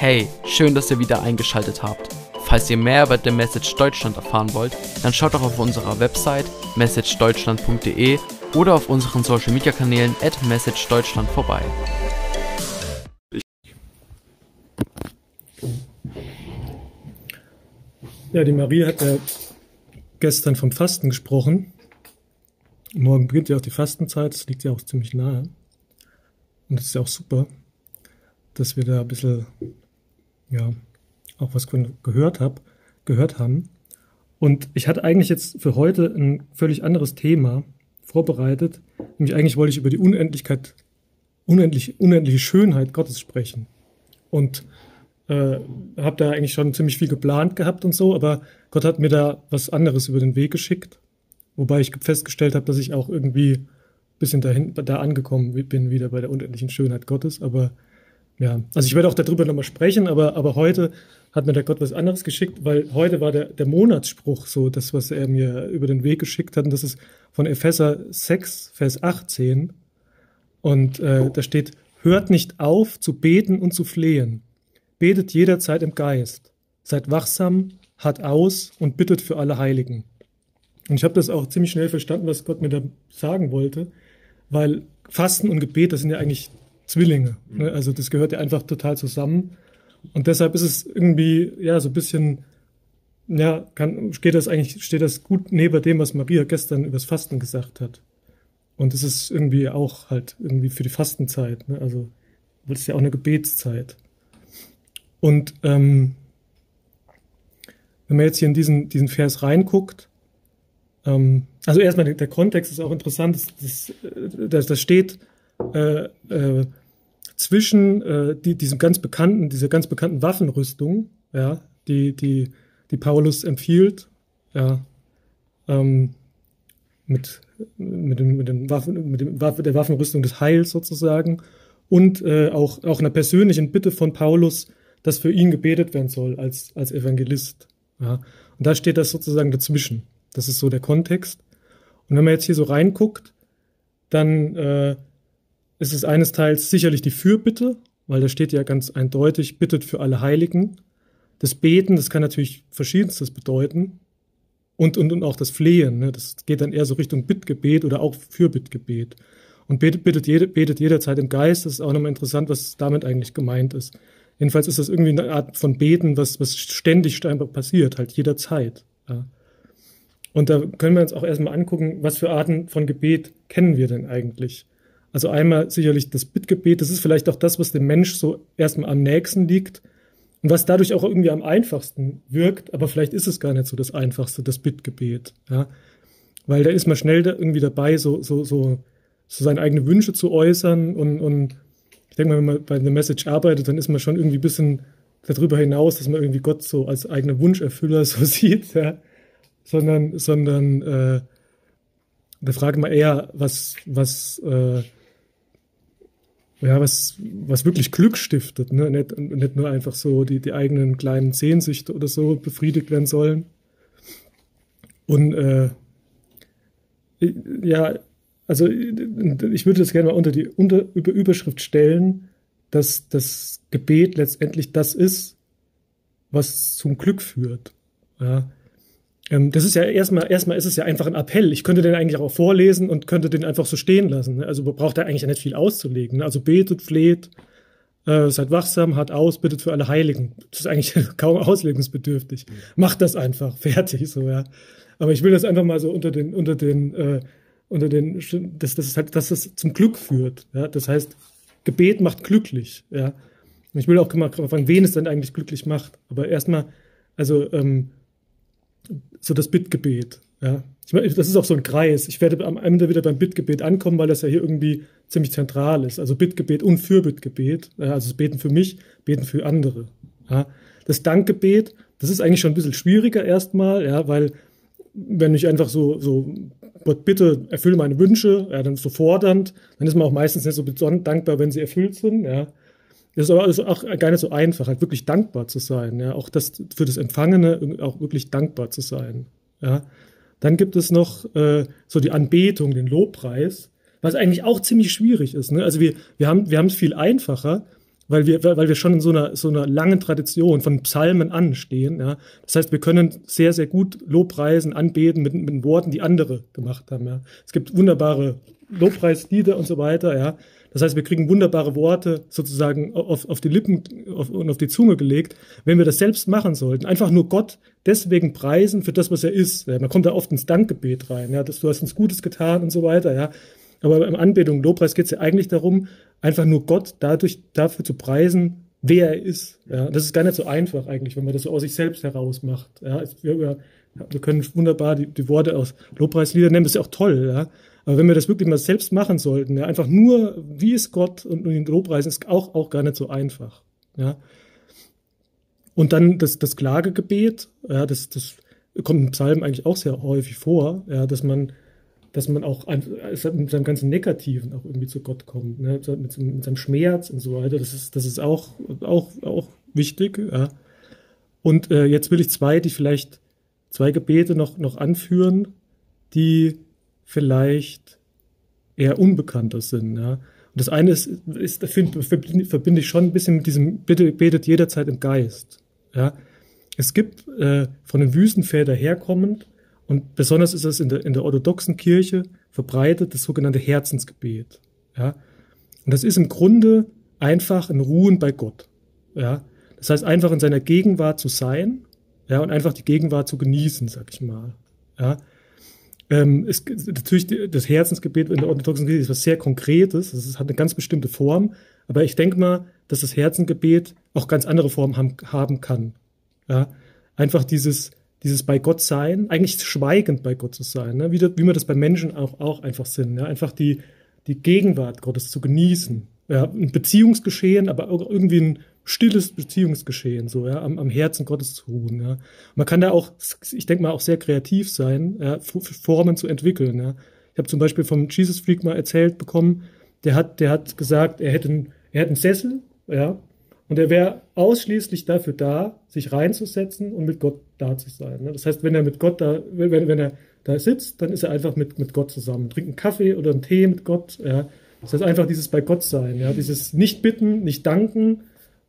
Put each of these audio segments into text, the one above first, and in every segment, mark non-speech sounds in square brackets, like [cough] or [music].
Hey, schön, dass ihr wieder eingeschaltet habt. Falls ihr mehr über The Message Deutschland erfahren wollt, dann schaut doch auf unserer Website messagedeutschland.de oder auf unseren Social Media Kanälen at messagedeutschland vorbei. Ja, die Marie hat ja gestern vom Fasten gesprochen. Morgen beginnt ja auch die Fastenzeit, das liegt ja auch ziemlich nahe. Und das ist ja auch super, dass wir da ein bisschen, ja, auch was gehört hab, gehört haben. Und ich hatte eigentlich jetzt für heute ein völlig anderes Thema vorbereitet. Nämlich eigentlich wollte ich über die Unendlichkeit, unendlich, unendliche Schönheit Gottes sprechen. Und äh, habe da eigentlich schon ziemlich viel geplant gehabt und so, aber Gott hat mir da was anderes über den Weg geschickt. Wobei ich festgestellt habe, dass ich auch irgendwie bisschen dahin, da angekommen bin, wieder bei der unendlichen Schönheit Gottes. Aber ja, also ich werde auch darüber nochmal sprechen, aber, aber heute hat mir der Gott was anderes geschickt, weil heute war der, der Monatsspruch so, das, was er mir über den Weg geschickt hat. Und das ist von Epheser 6, Vers 18. Und äh, da steht, hört nicht auf zu beten und zu flehen. Betet jederzeit im Geist. Seid wachsam, hat aus und bittet für alle Heiligen. Und ich habe das auch ziemlich schnell verstanden, was Gott mir da sagen wollte, weil Fasten und Gebet, das sind ja eigentlich Zwillinge. Ne? Also das gehört ja einfach total zusammen. Und deshalb ist es irgendwie, ja, so ein bisschen, ja, kann, steht das eigentlich, steht das gut neben dem, was Maria gestern übers Fasten gesagt hat. Und es ist irgendwie auch halt irgendwie für die Fastenzeit, ne? Also, das ist ja auch eine Gebetszeit. Und ähm, wenn man jetzt hier in diesen, diesen Vers reinguckt, ähm, also erstmal der Kontext ist auch interessant, das, das, das steht äh, äh, zwischen äh, die, diesem ganz bekannten, dieser ganz bekannten Waffenrüstung, ja, die, die, die Paulus empfiehlt, ja, ähm, mit, mit, dem, mit, dem Waffen, mit dem der Waffenrüstung des Heils sozusagen und äh, auch, auch einer persönlichen Bitte von Paulus, dass für ihn gebetet werden soll als, als Evangelist. Ja. Und da steht das sozusagen dazwischen. Das ist so der Kontext. Und wenn man jetzt hier so reinguckt, dann äh, ist es eines Teils sicherlich die Fürbitte, weil da steht ja ganz eindeutig, bittet für alle Heiligen. Das Beten, das kann natürlich verschiedenstes bedeuten. Und, und, und auch das Flehen, ne? das geht dann eher so Richtung Bittgebet oder auch Fürbittgebet. Und betet, betet, jede, betet jederzeit im Geist, das ist auch nochmal interessant, was damit eigentlich gemeint ist. Jedenfalls ist das irgendwie eine Art von Beten, was, was ständig passiert, halt jederzeit. Ja. Und da können wir uns auch erstmal angucken, was für Arten von Gebet kennen wir denn eigentlich? Also einmal sicherlich das Bittgebet, das ist vielleicht auch das, was dem Mensch so erstmal am nächsten liegt und was dadurch auch irgendwie am einfachsten wirkt, aber vielleicht ist es gar nicht so das einfachste, das Bittgebet, ja. Weil da ist man schnell da irgendwie dabei, so, so, so, so seine eigenen Wünsche zu äußern und, und ich denke mal, wenn man bei einer Message arbeitet, dann ist man schon irgendwie ein bisschen darüber hinaus, dass man irgendwie Gott so als eigener Wunscherfüller [laughs] so sieht, ja. Sondern, sondern äh, da fragt man eher, was, was, äh, ja, was, was wirklich Glück stiftet, ne? nicht, nicht nur einfach so die, die eigenen kleinen Sehnsüchte oder so befriedigt werden sollen. Und äh, ja, also ich würde das gerne mal unter die unter, über Überschrift stellen, dass das Gebet letztendlich das ist, was zum Glück führt. Ja. Ähm, das ist ja erstmal, erstmal ist es ja einfach ein Appell. Ich könnte den eigentlich auch vorlesen und könnte den einfach so stehen lassen. Ne? Also braucht er eigentlich ja nicht viel auszulegen. Ne? Also betet, fleht, äh, seid wachsam, hat aus, bittet für alle Heiligen. Das ist eigentlich [laughs] kaum auslegungsbedürftig. Macht das einfach, [laughs] fertig, so, ja. Aber ich will das einfach mal so unter den, unter den, äh, unter den, dass das halt, dass das zum Glück führt, ja. Das heißt, Gebet macht glücklich, ja. Und ich will auch mal fragen, wen es denn eigentlich glücklich macht. Aber erstmal, also, ähm, so das Bittgebet. Ja. Das ist auch so ein Kreis. Ich werde am Ende wieder beim Bittgebet ankommen, weil das ja hier irgendwie ziemlich zentral ist. Also Bittgebet und Fürbittgebet. Also das Beten für mich, Beten für andere. Ja. Das Dankgebet, das ist eigentlich schon ein bisschen schwieriger erstmal, ja, weil wenn ich einfach so, so Gott, bitte erfülle meine Wünsche, ja, dann so fordernd, dann ist man auch meistens nicht so besonders dankbar, wenn sie erfüllt sind, ja. Das ist aber auch gar nicht so einfach, halt wirklich dankbar zu sein. Ja, auch das für das Empfangene auch wirklich dankbar zu sein. Ja, dann gibt es noch äh, so die Anbetung, den Lobpreis, was eigentlich auch ziemlich schwierig ist. Ne? Also wir wir haben wir es viel einfacher, weil wir, weil wir schon in so einer, so einer langen Tradition von Psalmen anstehen. Ja. Das heißt, wir können sehr, sehr gut Lobpreisen, anbeten mit, mit Worten, die andere gemacht haben. Ja. Es gibt wunderbare Lobpreislieder und so weiter. Ja. Das heißt, wir kriegen wunderbare Worte sozusagen auf, auf die Lippen auf, und auf die Zunge gelegt, wenn wir das selbst machen sollten. Einfach nur Gott deswegen preisen für das, was er ist. Ja, man kommt da oft ins Dankgebet rein, ja, dass du hast uns Gutes getan und so weiter, ja. Aber im Anbetung, Lobpreis geht es ja eigentlich darum, einfach nur Gott dadurch dafür zu preisen, wer er ist. Ja, das ist gar nicht so einfach eigentlich, wenn man das so aus sich selbst heraus macht. Ja, wir, wir können wunderbar die, die Worte aus Lobpreislieder nehmen, das ist ja auch toll. Ja, aber wenn wir das wirklich mal selbst machen sollten, ja, einfach nur, wie ist Gott und, und ihn Lobpreisen, ist auch, auch gar nicht so einfach. Ja. Und dann das, das Klagegebet, ja, das, das kommt im Psalm eigentlich auch sehr häufig vor, ja, dass man dass man auch mit seinem ganzen Negativen auch irgendwie zu Gott kommt, ne? mit, mit, seinem Schmerz und so weiter. Das ist, das ist auch, auch, auch wichtig. Ja. Und äh, jetzt will ich zwei, die vielleicht zwei Gebete noch, noch anführen, die vielleicht eher unbekannter sind. Ja. Und das eine ist, ist find, verbinde ich schon ein bisschen mit diesem Bitte betet jederzeit im Geist. Ja. Es gibt äh, von den Wüstenvätern herkommend und besonders ist es in der, in der orthodoxen Kirche verbreitet, das sogenannte Herzensgebet. Ja? Und das ist im Grunde einfach ein Ruhen bei Gott. Ja? Das heißt, einfach in seiner Gegenwart zu sein ja, und einfach die Gegenwart zu genießen, sag ich mal. Ja? Ähm, es, natürlich, das Herzensgebet in der orthodoxen Kirche ist was sehr Konkretes, es hat eine ganz bestimmte Form, aber ich denke mal, dass das Herzensgebet auch ganz andere Formen haben, haben kann. Ja? Einfach dieses, dieses bei Gott sein, eigentlich schweigend bei Gott zu sein, ne? wie, das, wie wir das bei Menschen auch, auch einfach sind, ja? einfach die, die Gegenwart Gottes zu genießen. Ja? Ein Beziehungsgeschehen, aber auch irgendwie ein stilles Beziehungsgeschehen, so, ja, am, am Herzen Gottes zu ruhen, ja. Man kann da auch, ich denke mal, auch sehr kreativ sein, ja, Formen zu entwickeln, ja. Ich habe zum Beispiel vom Jesus Freak mal erzählt bekommen, der hat, der hat gesagt, er hätte, einen, er hätte einen Sessel, ja, und er wäre ausschließlich dafür da, sich reinzusetzen und mit Gott da zu sein. Ne? Das heißt, wenn er mit Gott da, wenn, wenn er da sitzt, dann ist er einfach mit, mit Gott zusammen. Trinkt einen Kaffee oder einen Tee mit Gott. Ja? Das heißt einfach dieses bei Gott sein, ja? dieses nicht bitten, nicht danken,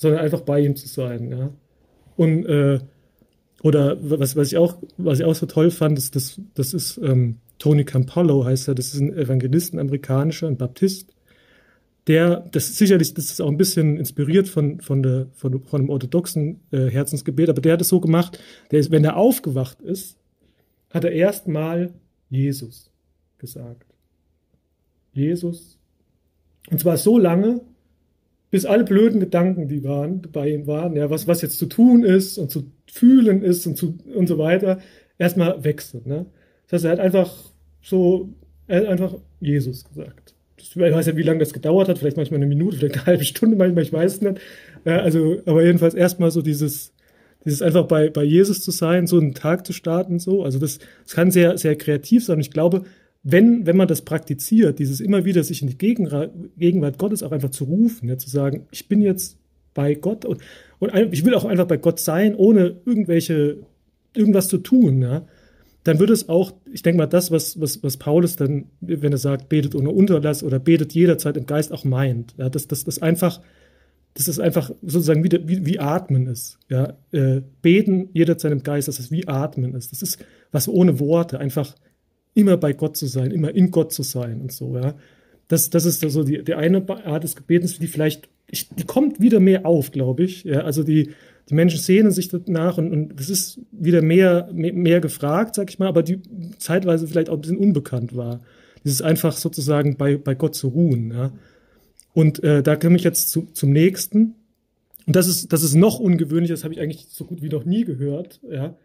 sondern einfach bei ihm zu sein. Ja? Und äh, oder was, was ich auch, was ich auch so toll fand, ist, das, das ist ähm, Tony Campolo heißt er, das ist ein Evangelist, ein amerikanischer, ein Baptist der, das ist sicherlich, das ist auch ein bisschen inspiriert von, von, der, von, von dem orthodoxen äh, Herzensgebet, aber der hat es so gemacht, der ist, wenn er aufgewacht ist, hat er erstmal Jesus gesagt. Jesus. Und zwar so lange, bis alle blöden Gedanken, die waren, bei ihm waren, ja, was, was jetzt zu tun ist und zu fühlen ist und, zu, und so weiter, erstmal sind. Ne? Das heißt, er hat einfach so, er hat einfach Jesus gesagt ich weiß nicht, wie lange das gedauert hat, vielleicht manchmal eine Minute, vielleicht eine halbe Stunde, manchmal, ich weiß nicht. Ja, also, aber jedenfalls erstmal so dieses, dieses einfach bei, bei Jesus zu sein, so einen Tag zu starten, so. Also das, das kann sehr, sehr kreativ sein. Ich glaube, wenn, wenn man das praktiziert, dieses immer wieder sich in die Gegenwart, Gottes auch einfach zu rufen, ja, zu sagen, ich bin jetzt bei Gott und, und ich will auch einfach bei Gott sein, ohne irgendwelche, irgendwas zu tun, ja dann wird es auch, ich denke mal, das, was, was, was Paulus dann, wenn er sagt, betet ohne Unterlass oder betet jederzeit im Geist auch meint. Ja, dass das, das einfach, das ist einfach sozusagen wie, wie, wie Atmen ist. Ja, äh, beten jederzeit im Geist, dass es wie Atmen ist. Das ist was ohne Worte, einfach immer bei Gott zu sein, immer in Gott zu sein und so. Ja, das, das ist so die, die eine Art des Gebetens, die vielleicht, ich, die kommt wieder mehr auf, glaube ich. Ja, also die, die Menschen sehnen sich danach und, und das ist wieder mehr, mehr, mehr gefragt, sag ich mal, aber die zeitweise vielleicht auch ein bisschen unbekannt war. Dieses einfach sozusagen bei, bei Gott zu ruhen. Ja. Und äh, da komme ich jetzt zu, zum nächsten. Und das ist, das ist noch ungewöhnlicher, das habe ich eigentlich so gut wie noch nie gehört. Ja.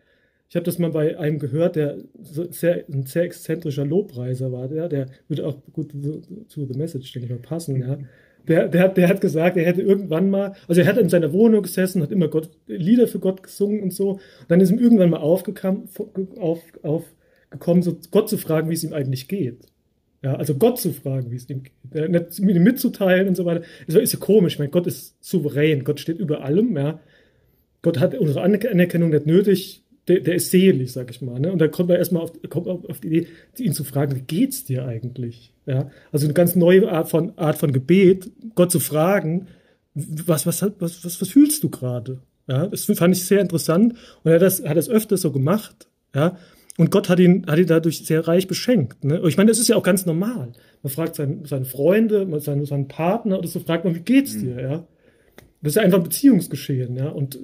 Ich habe das mal bei einem gehört, der sehr, ein sehr exzentrischer Lobpreiser war. Der, der würde auch gut zu, The Message, denke ich mal, passen. Ja der, der, der hat gesagt, er hätte irgendwann mal, also er hat in seiner Wohnung gesessen, hat immer Gott, Lieder für Gott gesungen und so. Und dann ist ihm irgendwann mal aufgekommen, auf, aufgekommen, so Gott zu fragen, wie es ihm eigentlich geht. Ja, also Gott zu fragen, wie es ihm geht. Nicht mitzuteilen und so weiter. Das ist ja komisch. Ich meine, Gott ist souverän. Gott steht über allem, ja. Gott hat unsere Anerkennung nicht nötig. Der, der ist selig, sag ich mal. Ne? Und dann kommt er erstmal auf, kommt auf die Idee, ihn zu fragen, wie geht's dir eigentlich? Ja, also eine ganz neue Art von, Art von Gebet, Gott zu fragen, was, was, was, was, was fühlst du gerade? Ja, das fand ich sehr interessant und er hat das, hat das öfter so gemacht. Ja, und Gott hat ihn, hat ihn dadurch sehr reich beschenkt. Ne? Ich meine, das ist ja auch ganz normal. Man fragt seine, seine Freunde, seinen, seinen Partner oder so fragt man, wie geht's dir? Mhm. Ja, das ist ja einfach ein Beziehungsgeschehen. Ja, und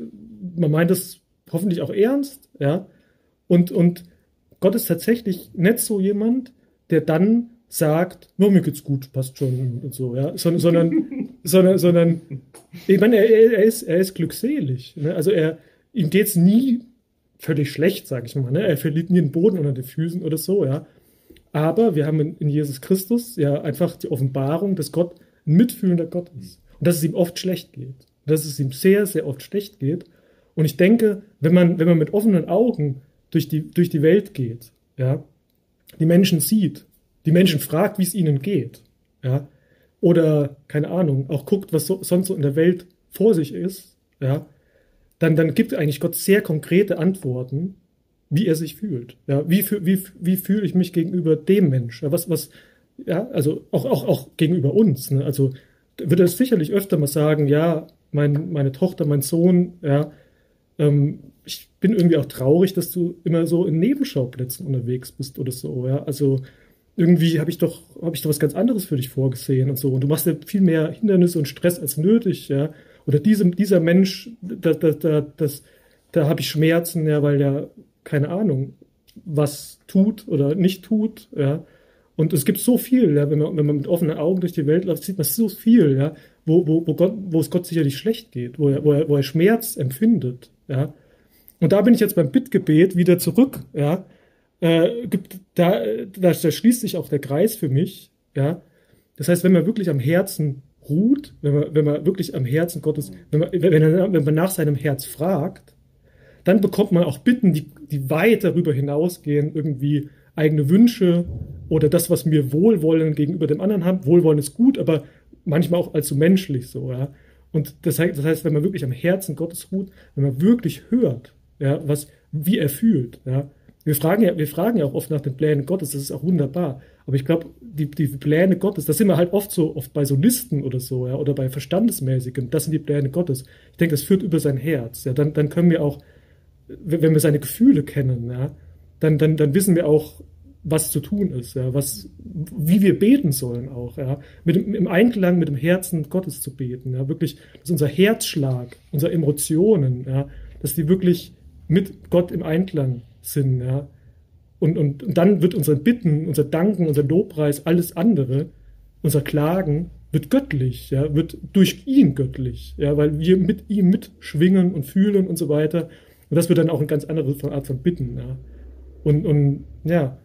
man meint das hoffentlich auch ernst. Ja, und und Gott ist tatsächlich nicht so jemand, der dann sagt, no, mir geht's gut, passt schon und so, ja, sondern, sondern, [laughs] sondern, sondern ich meine, er, er, ist, er ist glückselig. Ne? Also er, ihm geht's nie völlig schlecht, sage ich mal. Ne? Er verliert nie den Boden unter den Füßen oder so, ja. Aber wir haben in, in Jesus Christus ja einfach die Offenbarung, dass Gott ein mitfühlender Gott ist und dass es ihm oft schlecht geht, dass es ihm sehr, sehr oft schlecht geht. Und ich denke, wenn man, wenn man mit offenen Augen durch die, durch die Welt geht, ja, die Menschen sieht die Menschen fragt, wie es ihnen geht, ja, oder keine Ahnung, auch guckt, was so, sonst so in der Welt vor sich ist, ja, dann, dann gibt eigentlich Gott sehr konkrete Antworten, wie er sich fühlt. Ja, wie, wie, wie fühle ich mich gegenüber dem Mensch? Ja, was, was, ja, also auch, auch, auch gegenüber uns. Ne? Also wird er sicherlich öfter mal sagen, ja, mein, meine Tochter, mein Sohn, ja, ähm, ich bin irgendwie auch traurig, dass du immer so in Nebenschauplätzen unterwegs bist oder so, ja. Also irgendwie habe ich doch habe ich doch was ganz anderes für dich vorgesehen und so und du machst ja viel mehr Hindernisse und Stress als nötig, ja. Oder diesem dieser Mensch, da da da das da habe ich Schmerzen, ja, weil der keine Ahnung was tut oder nicht tut, ja. Und es gibt so viel, ja, wenn man, wenn man mit offenen Augen durch die Welt läuft, sieht man so viel, ja, wo, wo, wo, Gott, wo es Gott sicherlich schlecht geht, wo er, wo er, wo er Schmerz empfindet, ja. Und da bin ich jetzt beim Bittgebet wieder zurück, ja, äh, gibt, da, da, da schließt sich auch der Kreis für mich. Ja, das heißt, wenn man wirklich am Herzen ruht, wenn man, wenn man wirklich am Herzen Gottes, wenn man, wenn, man, nach seinem Herz fragt, dann bekommt man auch Bitten, die, die weit darüber hinausgehen, irgendwie eigene Wünsche oder das, was mir Wohlwollen gegenüber dem anderen haben. Wohlwollen ist gut, aber manchmal auch allzu menschlich so, ja. Und das heißt, das heißt, wenn man wirklich am Herzen Gottes ruht, wenn man wirklich hört, ja, was, wie er fühlt, ja, wir fragen ja, wir fragen ja auch oft nach den Plänen Gottes, das ist auch wunderbar. Aber ich glaube, die, die Pläne Gottes, das sind wir halt oft so, oft bei so Listen oder so, ja, oder bei Verstandesmäßigem, das sind die Pläne Gottes. Ich denke, das führt über sein Herz, ja, dann, dann können wir auch, wenn wir seine Gefühle kennen, ja, dann, dann, dann wissen wir auch, was zu tun ist, ja, was, wie wir beten sollen auch, ja, mit im Einklang mit dem Herzen Gottes zu beten, ja, wirklich, dass unser Herzschlag, unsere Emotionen, ja, dass die wirklich mit Gott im Einklang sind, ja. Und, und, und dann wird unser Bitten, unser Danken, unser Lobpreis, alles andere, unser Klagen, wird göttlich, ja, wird durch ihn göttlich, ja, weil wir mit ihm mitschwingen und fühlen und so weiter. Und das wird dann auch eine ganz andere Art von Bitten, ja. Und, und ja,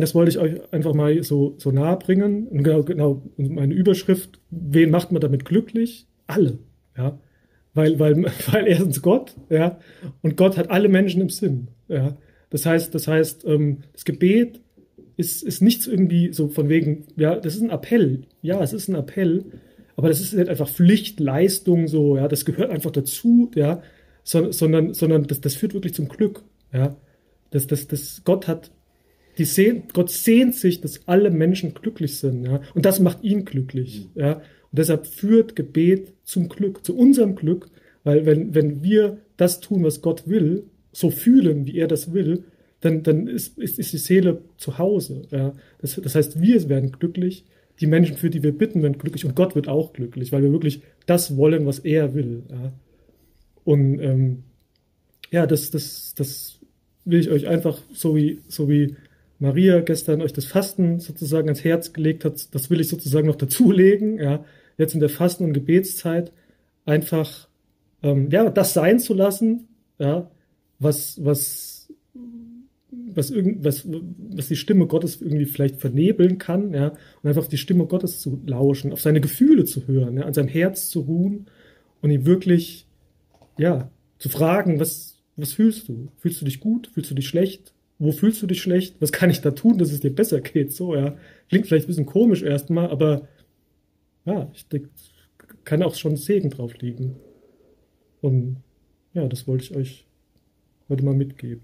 das wollte ich euch einfach mal so, so nahe bringen. Und genau, genau, meine Überschrift, wen macht man damit glücklich? Alle, ja. Weil, weil, [laughs] weil erstens Gott, ja, und Gott hat alle Menschen im Sinn. Ja. Das heißt, das heißt, ähm, das Gebet ist, ist nichts irgendwie so von wegen, ja, das ist ein Appell. Ja, es ist ein Appell, aber das ist nicht einfach Pflicht, Leistung, so, ja, das gehört einfach dazu, ja, sondern, sondern das, das führt wirklich zum Glück, ja. Das, das, das, Gott hat, die sehn, Gott sehnt sich, dass alle Menschen glücklich sind, ja, und das macht ihn glücklich, ja. Und deshalb führt Gebet zum Glück, zu unserem Glück, weil wenn, wenn wir das tun, was Gott will, so fühlen, wie er das will, dann, dann ist, ist, ist die Seele zu Hause. Ja. Das, das heißt, wir werden glücklich, die Menschen, für die wir bitten, werden glücklich und Gott wird auch glücklich, weil wir wirklich das wollen, was er will. Ja. Und ähm, ja, das, das, das will ich euch einfach, so wie, so wie Maria gestern euch das Fasten sozusagen ans Herz gelegt hat, das will ich sozusagen noch dazulegen, ja, jetzt in der Fasten- und Gebetszeit einfach, ähm, ja, das sein zu lassen, ja, was, was, was, irgend, was, was die Stimme Gottes irgendwie vielleicht vernebeln kann, ja, und einfach auf die Stimme Gottes zu lauschen, auf seine Gefühle zu hören, ja, an seinem Herz zu ruhen und ihn wirklich, ja, zu fragen, was, was fühlst du? Fühlst du dich gut? Fühlst du dich schlecht? Wo fühlst du dich schlecht? Was kann ich da tun, dass es dir besser geht? So, ja. Klingt vielleicht ein bisschen komisch erstmal, aber ja, ich denke, kann auch schon Segen drauf liegen. Und ja, das wollte ich euch heute mal mitgeben.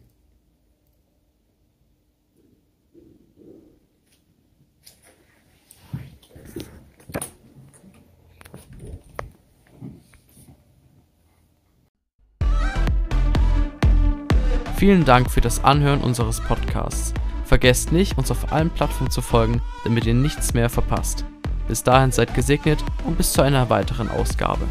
Vielen Dank für das Anhören unseres Podcasts. Vergesst nicht, uns auf allen Plattformen zu folgen, damit ihr nichts mehr verpasst. Bis dahin seid gesegnet und bis zu einer weiteren Ausgabe.